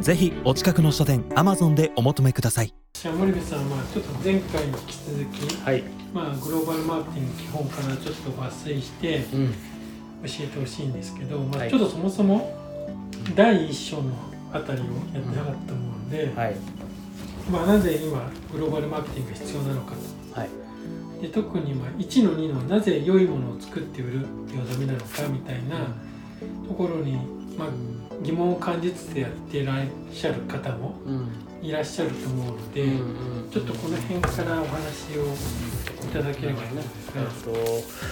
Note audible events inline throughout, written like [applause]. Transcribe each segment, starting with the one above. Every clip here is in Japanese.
ぜひお近くの書店 Amazon でお求めください。じゃあ森部さんはちょっと前回に引き続き、はい、まあ、グローバルマーケティング基本からちょっと抜粋してうん、教えてほしいんですけど、まあ、はい。ちょっとそもそも第一章のあたりをやってなかったと思うんで、はい。まあ、なぜ今グローバルマーケティングが必要なのかはい。とで特にまあ1の2のなぜ良いものを作って売るっていうのはダメなのかみたいなところに、まあ、疑問を感じつつやっていらっしゃる方もうん。いらっしゃると思うので、うんちょっとこの辺からお話をいただければいいんです。が、えっと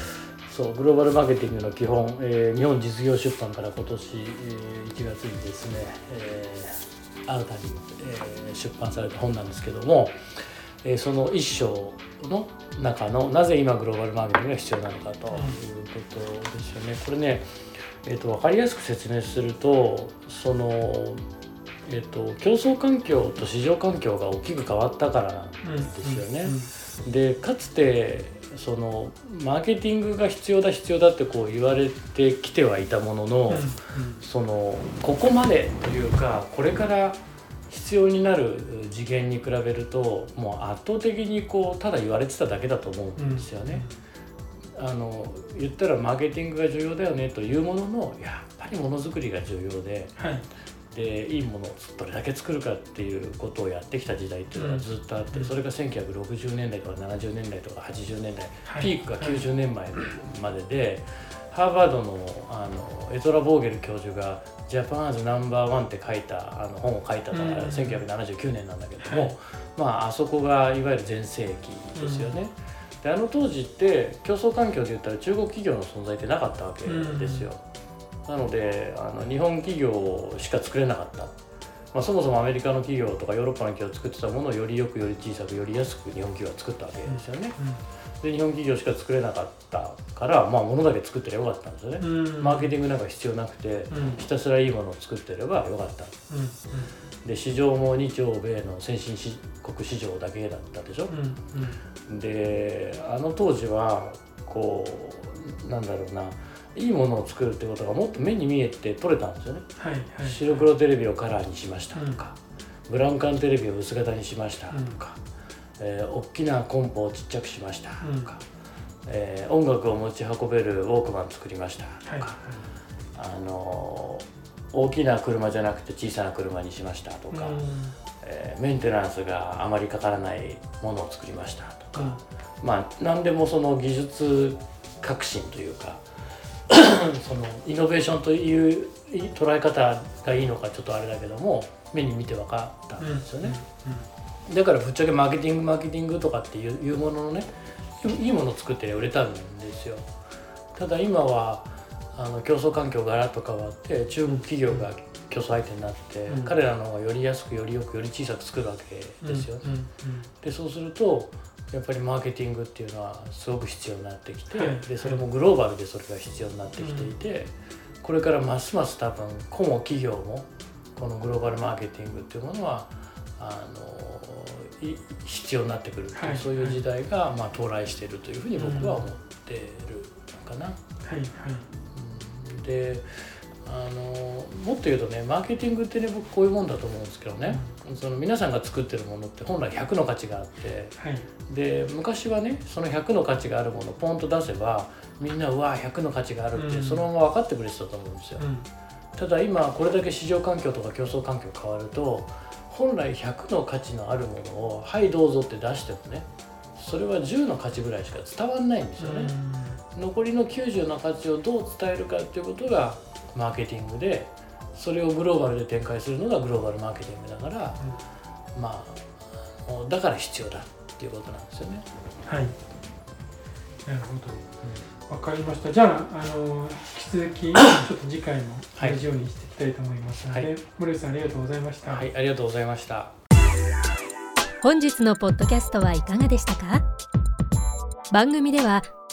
そうグローバルマーケティングの基本、えー日本実業出版から今年、えー1月にですね、えー新たに、えー出版された本なんですけども、えーその一章の中のなぜ今グローバルマーケティングが必要なのかということですよね。これね、えー、と分かりやすく説明するとその、えー、と競争環境と市場環境が大きく変わったからなんですよね。でかつてそのマーケティングが必要だ必要だってこう言われてきてはいたものの、そのここまでというかこれから必要になる次元に比べるともう圧倒的にこうただ言われてただけだと思うんですよね。あの言ったらマーケティングが重要だよねというもののやっぱりものづくりが重要ではい。でいいものをどれだけ作るかっていうことをやってきた時代っていうのがずっとあって、うん。それが1960年代とか70年代とか80年代、はい。ピークが90年前までで、ハーバードのあのエトラ・ボーゲル教授が「ジャパンアズナンバーワン」って書いたあの本を書いたのがうん。1979年なんだけども、はいまああそこがいわゆる全盛期ですよね。であの当時って競争環境で言ったら中国企業の存在ってなかったわけですよ。なのであの日本企業しか作れなかった、まあ、そもそもアメリカの企業とかヨーロッパの企業が作ってたものをよりよくより小さくより安く日本企業が作ったわけですよね。で日本企業しか作れなかったからまあ物だけ作ってればよかったんですよね。マーケティングなんか必要なくてうんひたすらいいものを作ってればよかった。うんで市場も日朝米の先進し国市場だけだったでしょ？うんうん。であの当時はこうなんだろうないいものを作るってことがもっと目に見えて取れたんですよね。はいはい。白黒テレビをカラーにしましたとか、ブラウン管テレビを薄型にしましたとか、えー大きなコンポをちっちゃくしましたとか、えー音楽を持ち運べるウォークマン作りましたとか、はい。あのー大きな車じゃなくて小さな車にしましたとか、うん。えーメンテナンスがあまりかからないものを作りましたとか、うん。まあ何でもその技術革新というか [coughs] そのイノベーションという捉え方がいいのかちょっとあれだけども目に見て分かったんですよね、だからぶっちゃけマーケティングマーケティングとかっていうもののねいいいものを作って売れたんですよ。ただ今はあの競争環境がガラッと変わって中国企業が競争相手になって、うん。彼らの方がより安くよりよくより小さく作るわけですよ。ね、うんうん。でそうするとやっぱりマーケティングっていうのはすごく必要になってきて、はい。でそれもグローバルでそれが必要になってきていて、これからますます多分個も企業もこのグローバルマーケティングっていうものはあのい必要になってくるっていう、はい。そういう時代が、まあ、到来しているというふうに僕は思ってるのかな。はいはい。うんであのもっと言うとねマーケティングってね僕こういうもんだと思うんですけどね、その皆さんが作ってるものって本来100の価値があって。はい。で昔はねその100の価値があるものをポンと出せばみんなうわ100の価値があるって、うん。そのまま分かってくれてたと思うんですよ、うん。ただ今これだけ市場環境とか競争環境変わると本来100の価値のあるものを「はいどうぞ」って出してもねそれは10の価値ぐらいしか伝わらないんですよね、残りの90の価値をどう伝えるかっていうことがマーケティングでそれをグローバルで展開するのがグローバルマーケティングだから、まあもうだから必要だっていうことなんですよね。はい。なるほど。わかりました。じゃああの引き続き [coughs] ちょっと次回も同じようにしていきたいと思いますので、はい。森内さんありがとうございました、はい、ありがとうございました。本日のポッドキャストはいかがでしたか？番組では